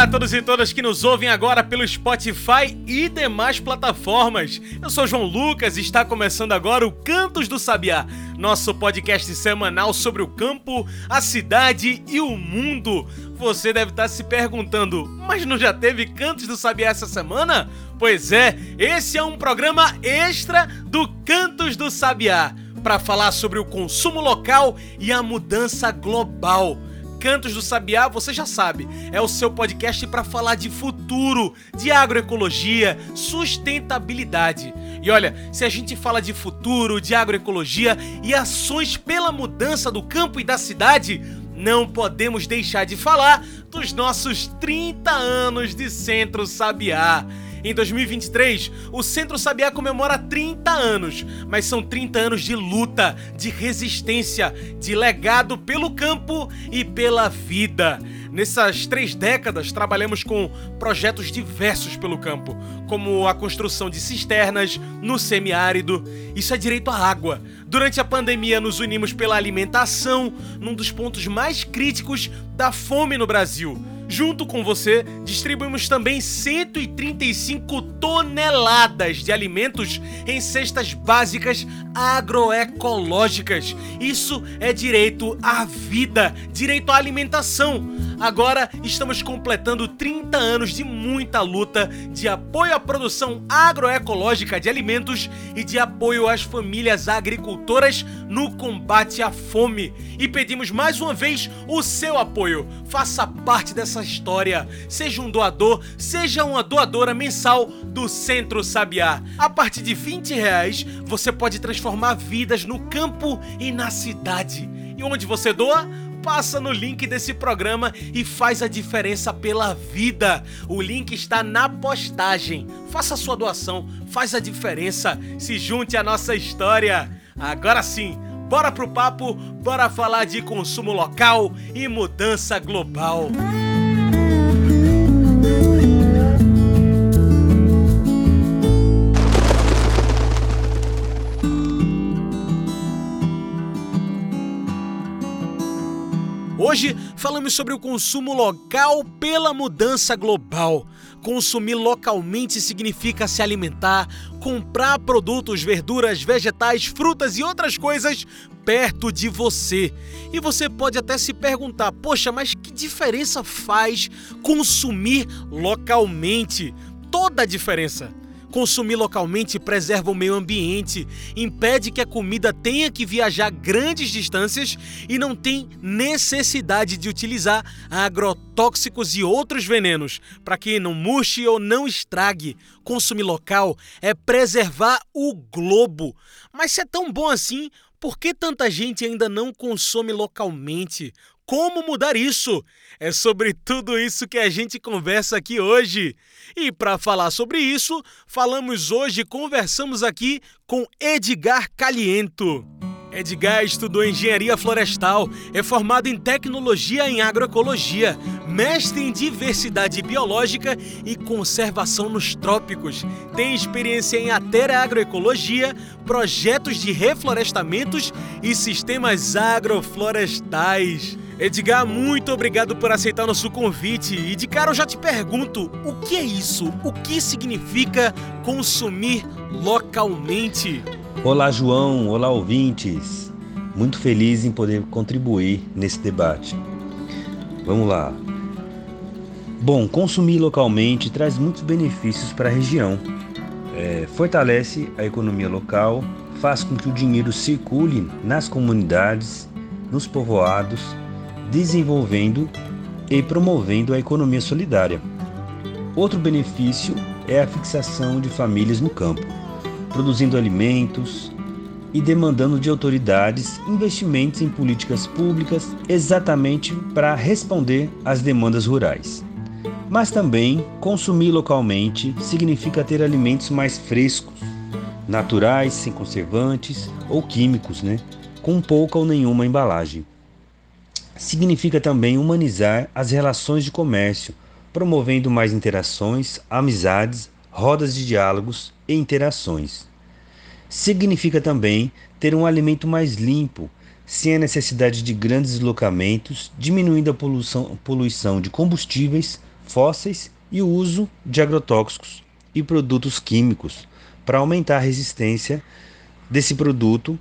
Olá a todos e todas que nos ouvem agora pelo Spotify e demais plataformas. Eu sou João Lucas e está começando agora o Cantos do Sabiá, nosso podcast semanal sobre o campo, a cidade e o mundo. Você deve estar se perguntando, mas não já teve Cantos do Sabiá essa semana? Pois é, esse é um programa extra do Cantos do Sabiá para falar sobre o consumo local e a mudança global. Cantos do Sabiá, você já sabe, é o seu podcast para falar de futuro, de agroecologia, sustentabilidade. E olha, se a gente fala de futuro, de agroecologia e ações pela mudança do campo e da cidade, não podemos deixar de falar dos nossos 30 anos de Centro Sabiá. Em 2023, o Centro Sabiá comemora 30 anos, mas são 30 anos de luta, de resistência, de legado pelo campo e pela vida. Nessas três décadas, trabalhamos com projetos diversos pelo campo, como a construção de cisternas no semiárido. Isso é direito à água. Durante a pandemia, nos unimos pela alimentação, num dos pontos mais críticos da fome no Brasil. Junto com você, distribuímos também 135 toneladas de alimentos em cestas básicas agroecológicas. Isso é direito à vida, direito à alimentação. Agora estamos completando 30 anos de muita luta, de apoio à produção agroecológica de alimentos e de apoio às famílias agricultoras no combate à fome. E pedimos mais uma vez o seu apoio. Faça parte dessa história. Seja um doador, seja uma doadora mensal do Centro Sabiá. A partir de 20 reais, você pode transformar vidas no campo e na cidade. E onde você doa? passa no link desse programa e faz a diferença pela vida. O link está na postagem. Faça sua doação, faz a diferença. Se junte à nossa história. Agora sim, bora pro papo, bora falar de consumo local e mudança global. Hoje falamos sobre o consumo local pela mudança global. Consumir localmente significa se alimentar, comprar produtos, verduras, vegetais, frutas e outras coisas perto de você. E você pode até se perguntar: poxa, mas que diferença faz consumir localmente? Toda a diferença. Consumir localmente preserva o meio ambiente, impede que a comida tenha que viajar grandes distâncias e não tem necessidade de utilizar agrotóxicos e outros venenos para que não murche ou não estrague. Consumir local é preservar o globo. Mas se é tão bom assim, por que tanta gente ainda não consome localmente? Como mudar isso? É sobre tudo isso que a gente conversa aqui hoje. E para falar sobre isso, falamos hoje, conversamos aqui com Edgar Caliento. Edgar estudou engenharia florestal, é formado em tecnologia em agroecologia, mestre em diversidade biológica e conservação nos trópicos. Tem experiência em atera agroecologia, projetos de reflorestamentos e sistemas agroflorestais. Edgar, muito obrigado por aceitar nosso convite. E de cara eu já te pergunto: o que é isso? O que significa consumir localmente? Olá, João. Olá, ouvintes. Muito feliz em poder contribuir nesse debate. Vamos lá. Bom, consumir localmente traz muitos benefícios para a região. É, fortalece a economia local, faz com que o dinheiro circule nas comunidades, nos povoados desenvolvendo e promovendo a economia solidária. Outro benefício é a fixação de famílias no campo, produzindo alimentos e demandando de autoridades investimentos em políticas públicas exatamente para responder às demandas rurais. Mas também consumir localmente significa ter alimentos mais frescos, naturais, sem conservantes ou químicos, né? com pouca ou nenhuma embalagem. Significa também humanizar as relações de comércio, promovendo mais interações, amizades, rodas de diálogos e interações. Significa também ter um alimento mais limpo, sem a necessidade de grandes deslocamentos, diminuindo a poluição, poluição de combustíveis fósseis e o uso de agrotóxicos e produtos químicos para aumentar a resistência desse produto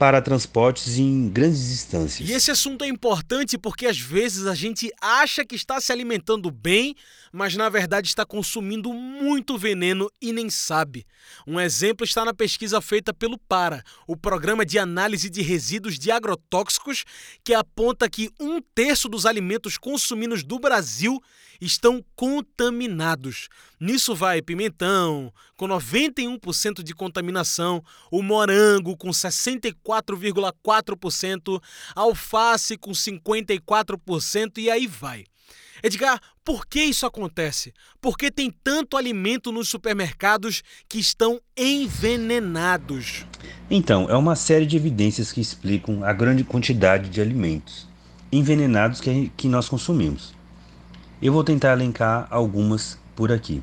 para transportes em grandes distâncias. E esse assunto é importante porque às vezes a gente acha que está se alimentando bem, mas na verdade está consumindo muito veneno e nem sabe. Um exemplo está na pesquisa feita pelo PARA, o Programa de Análise de Resíduos de Agrotóxicos, que aponta que um terço dos alimentos consumidos do Brasil estão contaminados. Nisso vai pimentão, com 91% de contaminação, o morango, com 64,4%, alface, com 54% e aí vai. Edgar, por que isso acontece? Por que tem tanto alimento nos supermercados que estão envenenados? Então, é uma série de evidências que explicam a grande quantidade de alimentos envenenados que, que nós consumimos. Eu vou tentar elencar algumas por aqui.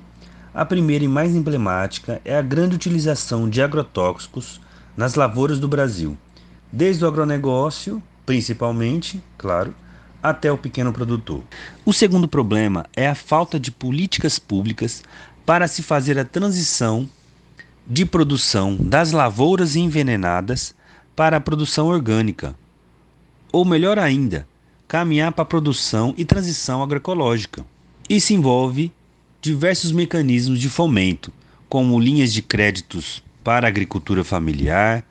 A primeira e mais emblemática é a grande utilização de agrotóxicos nas lavouras do Brasil, desde o agronegócio, principalmente, claro, até o pequeno produtor. O segundo problema é a falta de políticas públicas para se fazer a transição de produção das lavouras envenenadas para a produção orgânica. Ou melhor ainda, caminhar para a produção e transição agroecológica. Isso envolve diversos mecanismos de fomento, como linhas de créditos para a agricultura familiar,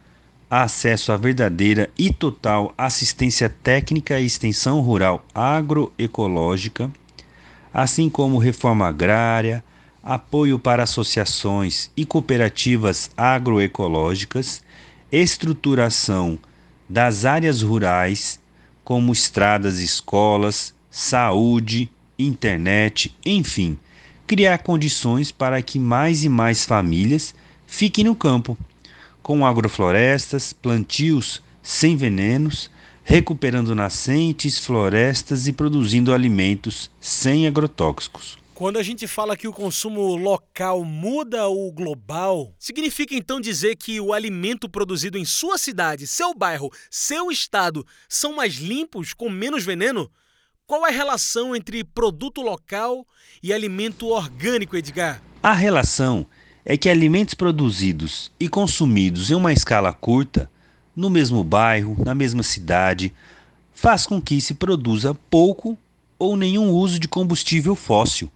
acesso à verdadeira e total assistência técnica e extensão rural agroecológica, assim como reforma agrária, apoio para associações e cooperativas agroecológicas, estruturação das áreas rurais como estradas, escolas, saúde, internet, enfim, criar condições para que mais e mais famílias fiquem no campo, com agroflorestas, plantios sem venenos, recuperando nascentes, florestas e produzindo alimentos sem agrotóxicos. Quando a gente fala que o consumo local muda o global, significa então dizer que o alimento produzido em sua cidade, seu bairro, seu estado são mais limpos, com menos veneno? Qual é a relação entre produto local e alimento orgânico, Edgar? A relação é que alimentos produzidos e consumidos em uma escala curta, no mesmo bairro, na mesma cidade, faz com que se produza pouco ou nenhum uso de combustível fóssil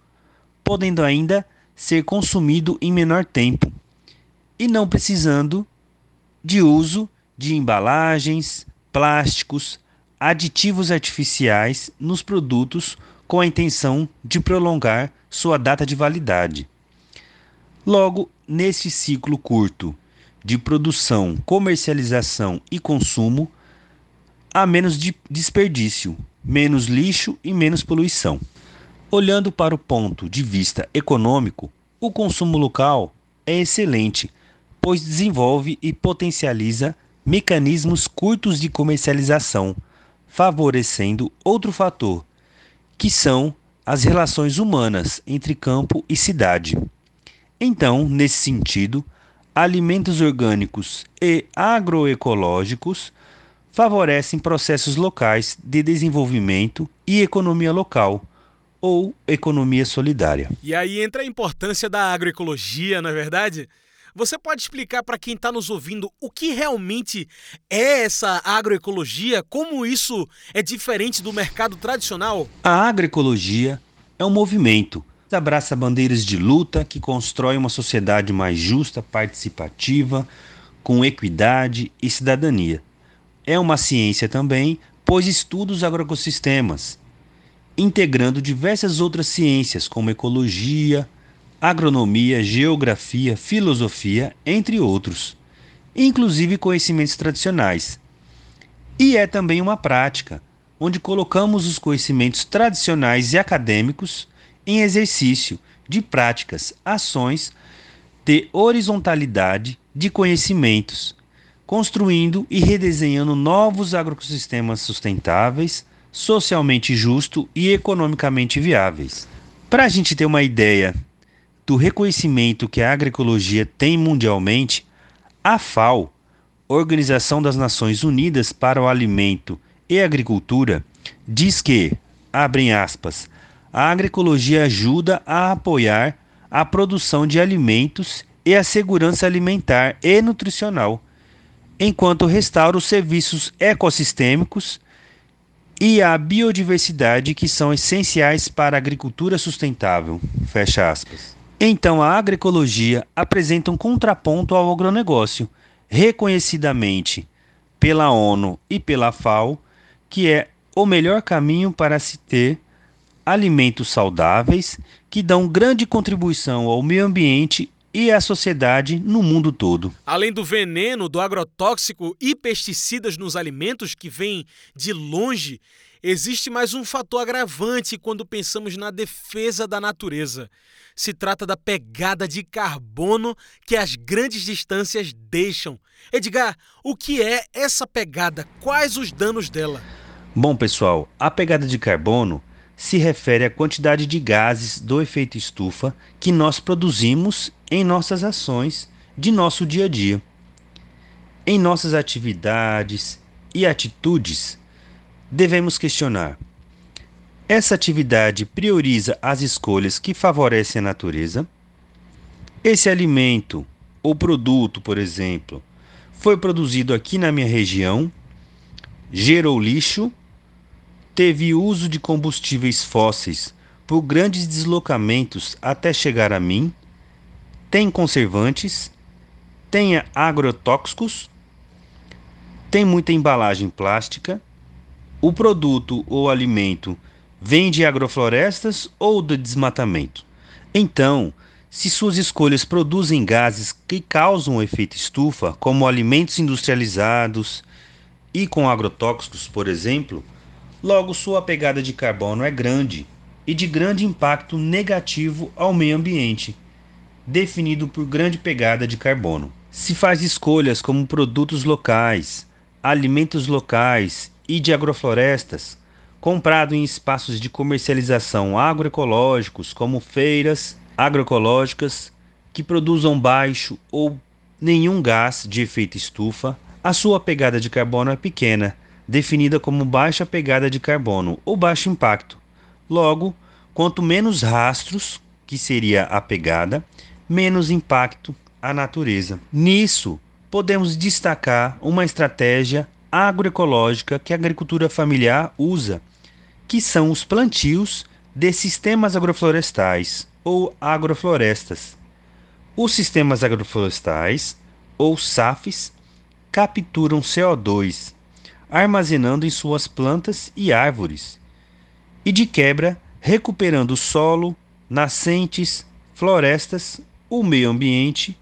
podendo ainda ser consumido em menor tempo e não precisando de uso de embalagens, plásticos, aditivos artificiais nos produtos com a intenção de prolongar sua data de validade. Logo, nesse ciclo curto de produção, comercialização e consumo, há menos de desperdício, menos lixo e menos poluição. Olhando para o ponto de vista econômico, o consumo local é excelente, pois desenvolve e potencializa mecanismos curtos de comercialização, favorecendo outro fator, que são as relações humanas entre campo e cidade. Então, nesse sentido, alimentos orgânicos e agroecológicos favorecem processos locais de desenvolvimento e economia local ou economia solidária. E aí entra a importância da agroecologia, não é verdade? Você pode explicar para quem está nos ouvindo o que realmente é essa agroecologia? Como isso é diferente do mercado tradicional? A agroecologia é um movimento abraça bandeiras de luta que constrói uma sociedade mais justa, participativa, com equidade e cidadania. É uma ciência também, pois estuda os agroecossistemas, integrando diversas outras ciências, como ecologia, agronomia, geografia, filosofia, entre outros, inclusive conhecimentos tradicionais. E é também uma prática, onde colocamos os conhecimentos tradicionais e acadêmicos em exercício de práticas, ações de horizontalidade de conhecimentos, construindo e redesenhando novos agrossistemas sustentáveis socialmente justo e economicamente viáveis. Para a gente ter uma ideia do reconhecimento que a agroecologia tem mundialmente, a FAO, Organização das Nações Unidas para o Alimento e Agricultura, diz que, abrem aspas, a agroecologia ajuda a apoiar a produção de alimentos e a segurança alimentar e nutricional, enquanto restaura os serviços ecossistêmicos e a biodiversidade que são essenciais para a agricultura sustentável. Fecha aspas. Então, a agroecologia apresenta um contraponto ao agronegócio, reconhecidamente pela ONU e pela FAO, que é o melhor caminho para se ter alimentos saudáveis que dão grande contribuição ao meio ambiente e à sociedade no mundo todo. Além do veneno, do agrotóxico e pesticidas nos alimentos que vêm de longe, existe mais um fator agravante quando pensamos na defesa da natureza. Se trata da pegada de carbono que as grandes distâncias deixam. Edgar, o que é essa pegada? Quais os danos dela? Bom, pessoal, a pegada de carbono se refere à quantidade de gases do efeito estufa que nós produzimos em nossas ações de nosso dia a dia. Em nossas atividades e atitudes, devemos questionar: essa atividade prioriza as escolhas que favorecem a natureza? Esse alimento ou produto, por exemplo, foi produzido aqui na minha região, gerou lixo teve uso de combustíveis fósseis por grandes deslocamentos até chegar a mim, tem conservantes, tem agrotóxicos, tem muita embalagem plástica, o produto ou alimento vem de agroflorestas ou do desmatamento. Então, se suas escolhas produzem gases que causam efeito estufa, como alimentos industrializados e com agrotóxicos, por exemplo, Logo, sua pegada de carbono é grande e de grande impacto negativo ao meio ambiente, definido por grande pegada de carbono. Se faz escolhas como produtos locais, alimentos locais e de agroflorestas, comprado em espaços de comercialização agroecológicos, como feiras agroecológicas, que produzam baixo ou nenhum gás de efeito estufa, a sua pegada de carbono é pequena definida como baixa pegada de carbono ou baixo impacto. Logo, quanto menos rastros, que seria a pegada, menos impacto à natureza. Nisso, podemos destacar uma estratégia agroecológica que a agricultura familiar usa, que são os plantios de sistemas agroflorestais ou agroflorestas. Os sistemas agroflorestais, ou SAFs, capturam CO2 armazenando em suas plantas e árvores, e de quebra recuperando solo, nascentes, florestas, o meio ambiente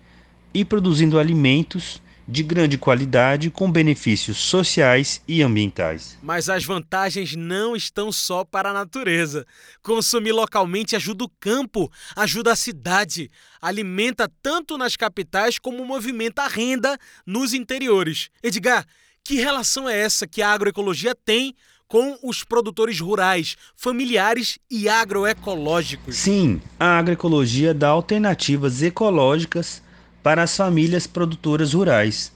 e produzindo alimentos de grande qualidade com benefícios sociais e ambientais. Mas as vantagens não estão só para a natureza. Consumir localmente ajuda o campo, ajuda a cidade, alimenta tanto nas capitais como movimenta a renda nos interiores. Edgar, que relação é essa que a agroecologia tem com os produtores rurais, familiares e agroecológicos? Sim, a agroecologia dá alternativas ecológicas para as famílias produtoras rurais.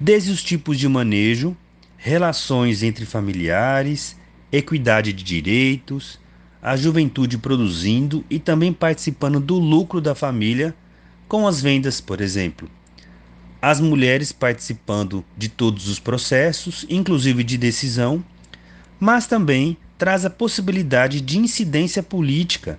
Desde os tipos de manejo, relações entre familiares, equidade de direitos, a juventude produzindo e também participando do lucro da família com as vendas, por exemplo as mulheres participando de todos os processos, inclusive de decisão, mas também traz a possibilidade de incidência política,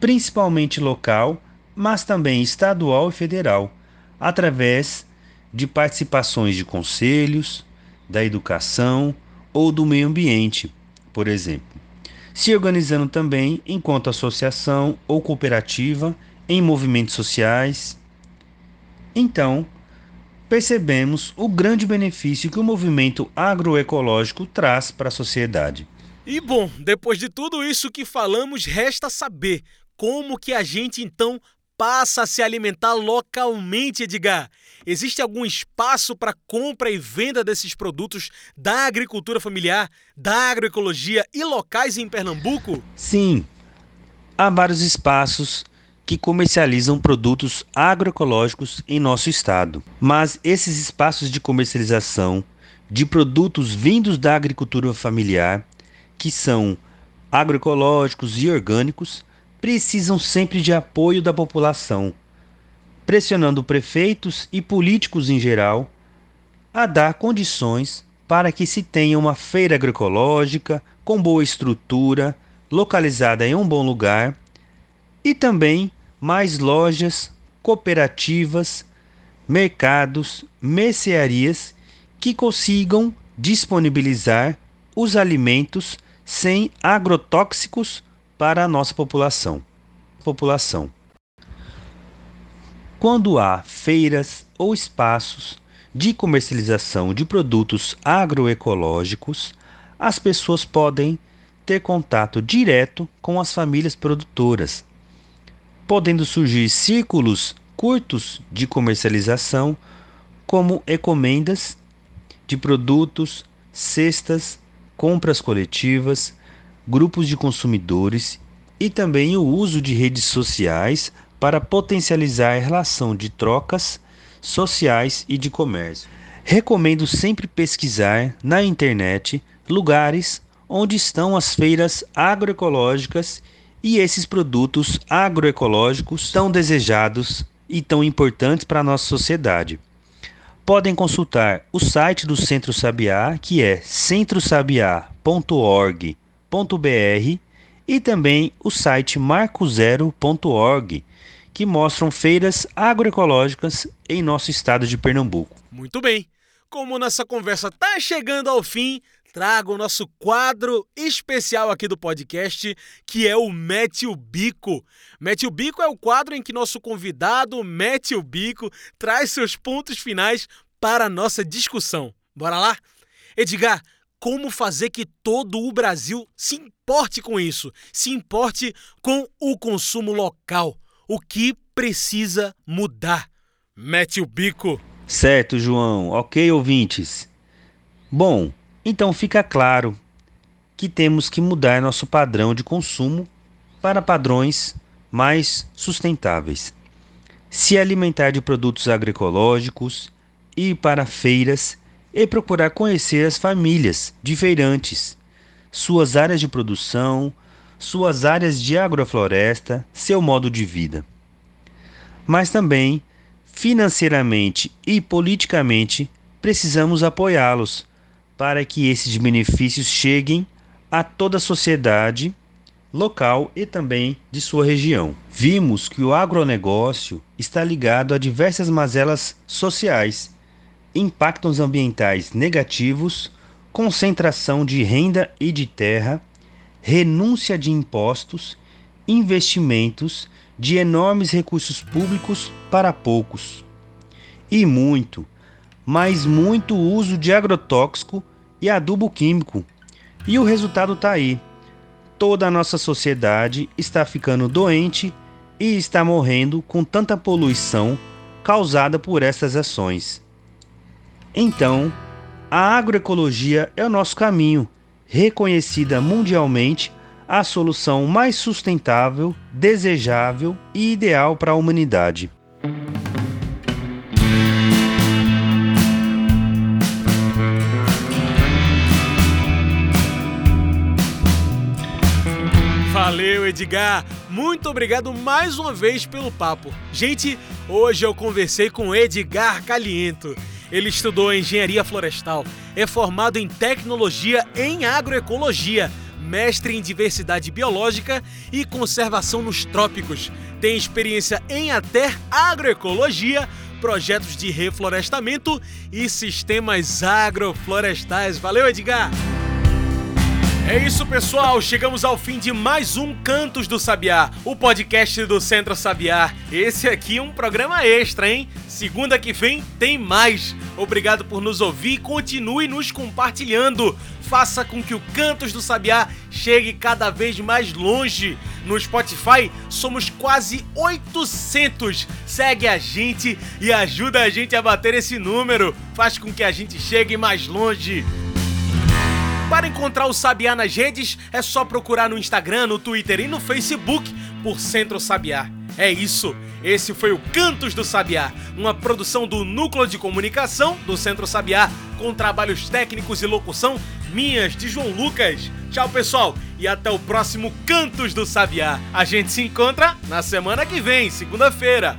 principalmente local, mas também estadual e federal, através de participações de conselhos, da educação ou do meio ambiente, por exemplo, se organizando também enquanto associação ou cooperativa em movimentos sociais. Então, percebemos o grande benefício que o movimento agroecológico traz para a sociedade. E bom, depois de tudo isso que falamos, resta saber como que a gente então passa a se alimentar localmente, Edgar. Existe algum espaço para compra e venda desses produtos da agricultura familiar, da agroecologia e locais em Pernambuco? Sim, há vários espaços que comercializam produtos agroecológicos em nosso estado. Mas esses espaços de comercialização de produtos vindos da agricultura familiar, que são agroecológicos e orgânicos, precisam sempre de apoio da população, pressionando prefeitos e políticos em geral a dar condições para que se tenha uma feira agroecológica com boa estrutura, localizada em um bom lugar, e também mais lojas, cooperativas, mercados, mercearias que consigam disponibilizar os alimentos sem agrotóxicos para a nossa população. População. Quando há feiras ou espaços de comercialização de produtos agroecológicos, as pessoas podem ter contato direto com as famílias produtoras, podendo surgir círculos curtos de comercialização, como encomendas de produtos, cestas, compras coletivas, grupos de consumidores e também o uso de redes sociais para potencializar a relação de trocas sociais e de comércio. Recomendo sempre pesquisar na internet lugares onde estão as feiras agroecológicas e esses produtos agroecológicos tão desejados e tão importantes para a nossa sociedade. Podem consultar o site do Centro Sabiá, que é centrosabiá.org marcozero.br e também o site marcozero.org, que mostram feiras agroecológicas em nosso estado de Pernambuco. Muito bem. Como nossa conversa está chegando ao fim, trago o nosso quadro especial aqui do podcast, que é o Mete o Bico. Mete o Bico é o quadro em que nosso convidado mete o bico, traz seus pontos finais para a nossa discussão. Bora lá? Edgar, como fazer que todo o Brasil se importe com isso, se importe com o consumo local. O que precisa mudar? Mete o bico. Certo, João. Ok, ouvintes. Bom, então fica claro que temos que mudar nosso padrão de consumo para padrões mais sustentáveis. Se alimentar de produtos agroecológicos, ir para feiras e procurar conhecer as famílias de feirantes, suas áreas de produção, suas áreas de agrofloresta, seu modo de vida. Mas também, financeiramente e politicamente, precisamos apoiá-los para que esses benefícios cheguem a toda a sociedade local e também de sua região. Vimos que o agronegócio está ligado a diversas mazelas sociais impactos ambientais negativos, concentração de renda e de terra, renúncia de impostos, investimentos de enormes recursos públicos para poucos. E muito, mas muito uso de agrotóxico e adubo químico. E o resultado está aí. Toda a nossa sociedade está ficando doente e está morrendo com tanta poluição causada por essas ações. Então, a agroecologia é o nosso caminho, reconhecida mundialmente a solução mais sustentável, desejável e ideal para a humanidade. Valeu, Edgar! Muito obrigado mais uma vez pelo papo. Gente, hoje eu conversei com Edgar Caliento. Ele estudou engenharia florestal, é formado em tecnologia em agroecologia, mestre em diversidade biológica e conservação nos trópicos. Tem experiência em até agroecologia, projetos de reflorestamento e sistemas agroflorestais. Valeu, Edgar! É isso, pessoal. Chegamos ao fim de mais um Cantos do Sabiá, o podcast do Centro Sabiá. Esse aqui é um programa extra, hein? Segunda que vem tem mais. Obrigado por nos ouvir continue nos compartilhando. Faça com que o Cantos do Sabiá chegue cada vez mais longe. No Spotify somos quase 800. Segue a gente e ajuda a gente a bater esse número. Faz com que a gente chegue mais longe. Para encontrar o Sabiá nas redes, é só procurar no Instagram, no Twitter e no Facebook por Centro Sabiá. É isso, esse foi o Cantos do Sabiá, uma produção do Núcleo de Comunicação do Centro Sabiá, com trabalhos técnicos e locução minhas de João Lucas. Tchau, pessoal, e até o próximo Cantos do Sabiá. A gente se encontra na semana que vem, segunda-feira.